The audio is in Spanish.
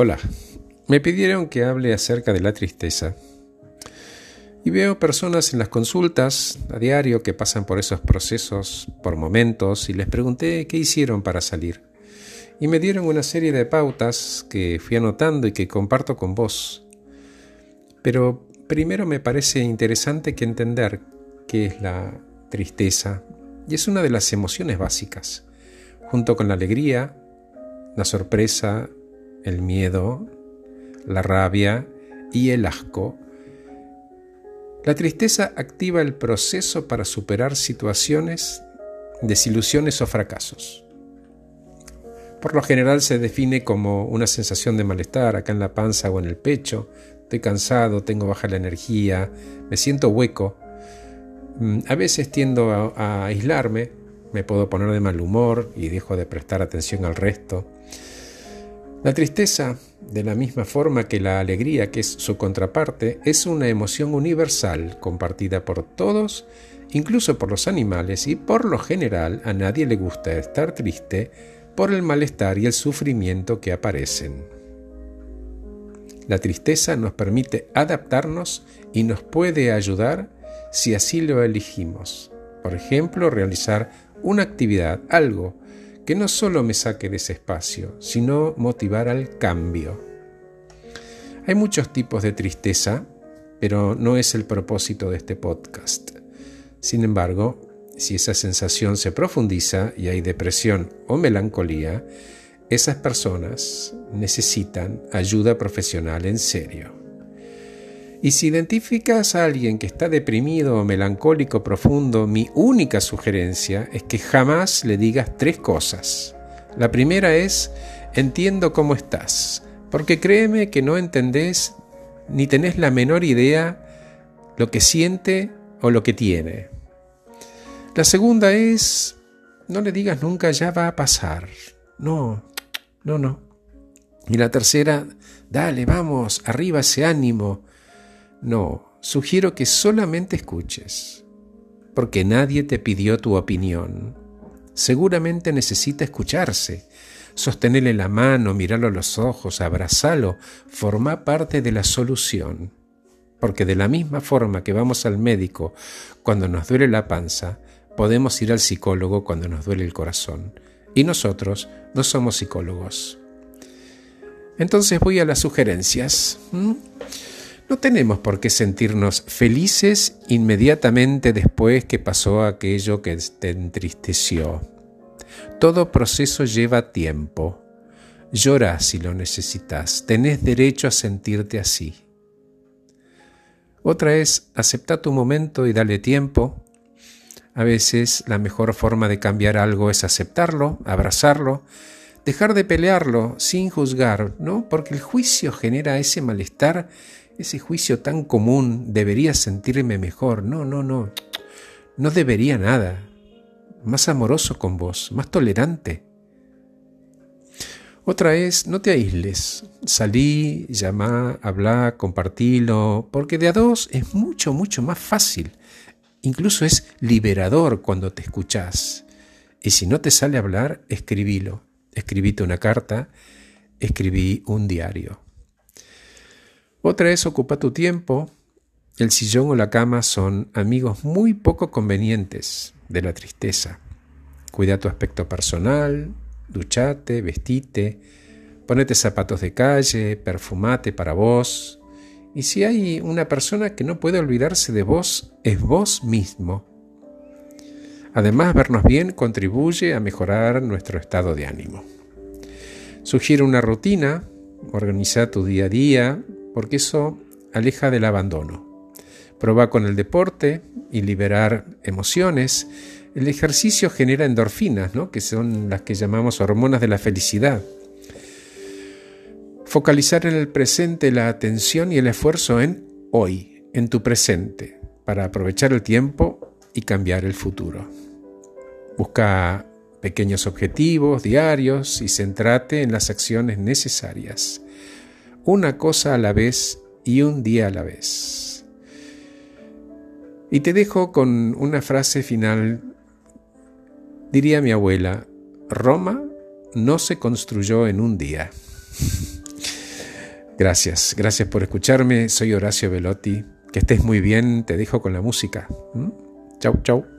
Hola, me pidieron que hable acerca de la tristeza. Y veo personas en las consultas a diario que pasan por esos procesos por momentos y les pregunté qué hicieron para salir. Y me dieron una serie de pautas que fui anotando y que comparto con vos. Pero primero me parece interesante que entender qué es la tristeza. Y es una de las emociones básicas, junto con la alegría, la sorpresa el miedo, la rabia y el asco. La tristeza activa el proceso para superar situaciones, desilusiones o fracasos. Por lo general se define como una sensación de malestar acá en la panza o en el pecho. Estoy cansado, tengo baja la energía, me siento hueco. Mm, a veces tiendo a, a aislarme, me puedo poner de mal humor y dejo de prestar atención al resto. La tristeza, de la misma forma que la alegría, que es su contraparte, es una emoción universal compartida por todos, incluso por los animales, y por lo general a nadie le gusta estar triste por el malestar y el sufrimiento que aparecen. La tristeza nos permite adaptarnos y nos puede ayudar si así lo elegimos. Por ejemplo, realizar una actividad, algo que no solo me saque de ese espacio, sino motivar al cambio. Hay muchos tipos de tristeza, pero no es el propósito de este podcast. Sin embargo, si esa sensación se profundiza y hay depresión o melancolía, esas personas necesitan ayuda profesional en serio. Y si identificas a alguien que está deprimido o melancólico profundo, mi única sugerencia es que jamás le digas tres cosas. La primera es, entiendo cómo estás, porque créeme que no entendés ni tenés la menor idea lo que siente o lo que tiene. La segunda es, no le digas nunca ya va a pasar. No, no, no. Y la tercera, dale, vamos, arriba ese ánimo. No, sugiero que solamente escuches, porque nadie te pidió tu opinión. Seguramente necesita escucharse, sostenerle la mano, mirarlo a los ojos, abrazarlo, forma parte de la solución. Porque de la misma forma que vamos al médico cuando nos duele la panza, podemos ir al psicólogo cuando nos duele el corazón. Y nosotros no somos psicólogos. Entonces voy a las sugerencias. No tenemos por qué sentirnos felices inmediatamente después que pasó aquello que te entristeció. Todo proceso lleva tiempo. Llora si lo necesitas. Tenés derecho a sentirte así. Otra es, acepta tu momento y dale tiempo. A veces la mejor forma de cambiar algo es aceptarlo, abrazarlo, dejar de pelearlo sin juzgar, ¿no? Porque el juicio genera ese malestar ese juicio tan común, debería sentirme mejor. No, no, no. No debería nada. Más amoroso con vos, más tolerante. Otra es, no te aísles. Salí, llamá, hablá, compartilo, porque de a dos es mucho, mucho más fácil. Incluso es liberador cuando te escuchás. Y si no te sale hablar, escribilo. Escribite una carta, escribí un diario. Otra es ocupa tu tiempo. El sillón o la cama son amigos muy poco convenientes de la tristeza. Cuida tu aspecto personal, duchate, vestite, ponete zapatos de calle, perfumate para vos. Y si hay una persona que no puede olvidarse de vos, es vos mismo. Además, vernos bien contribuye a mejorar nuestro estado de ánimo. Sugiere una rutina, organiza tu día a día, porque eso aleja del abandono. Proba con el deporte y liberar emociones. El ejercicio genera endorfinas, ¿no? que son las que llamamos hormonas de la felicidad. Focalizar en el presente la atención y el esfuerzo en hoy, en tu presente, para aprovechar el tiempo y cambiar el futuro. Busca pequeños objetivos diarios y centrate en las acciones necesarias una cosa a la vez y un día a la vez. Y te dejo con una frase final. Diría mi abuela, Roma no se construyó en un día. Gracias, gracias por escucharme. Soy Horacio Velotti. Que estés muy bien. Te dejo con la música. ¿Mm? Chau, chau.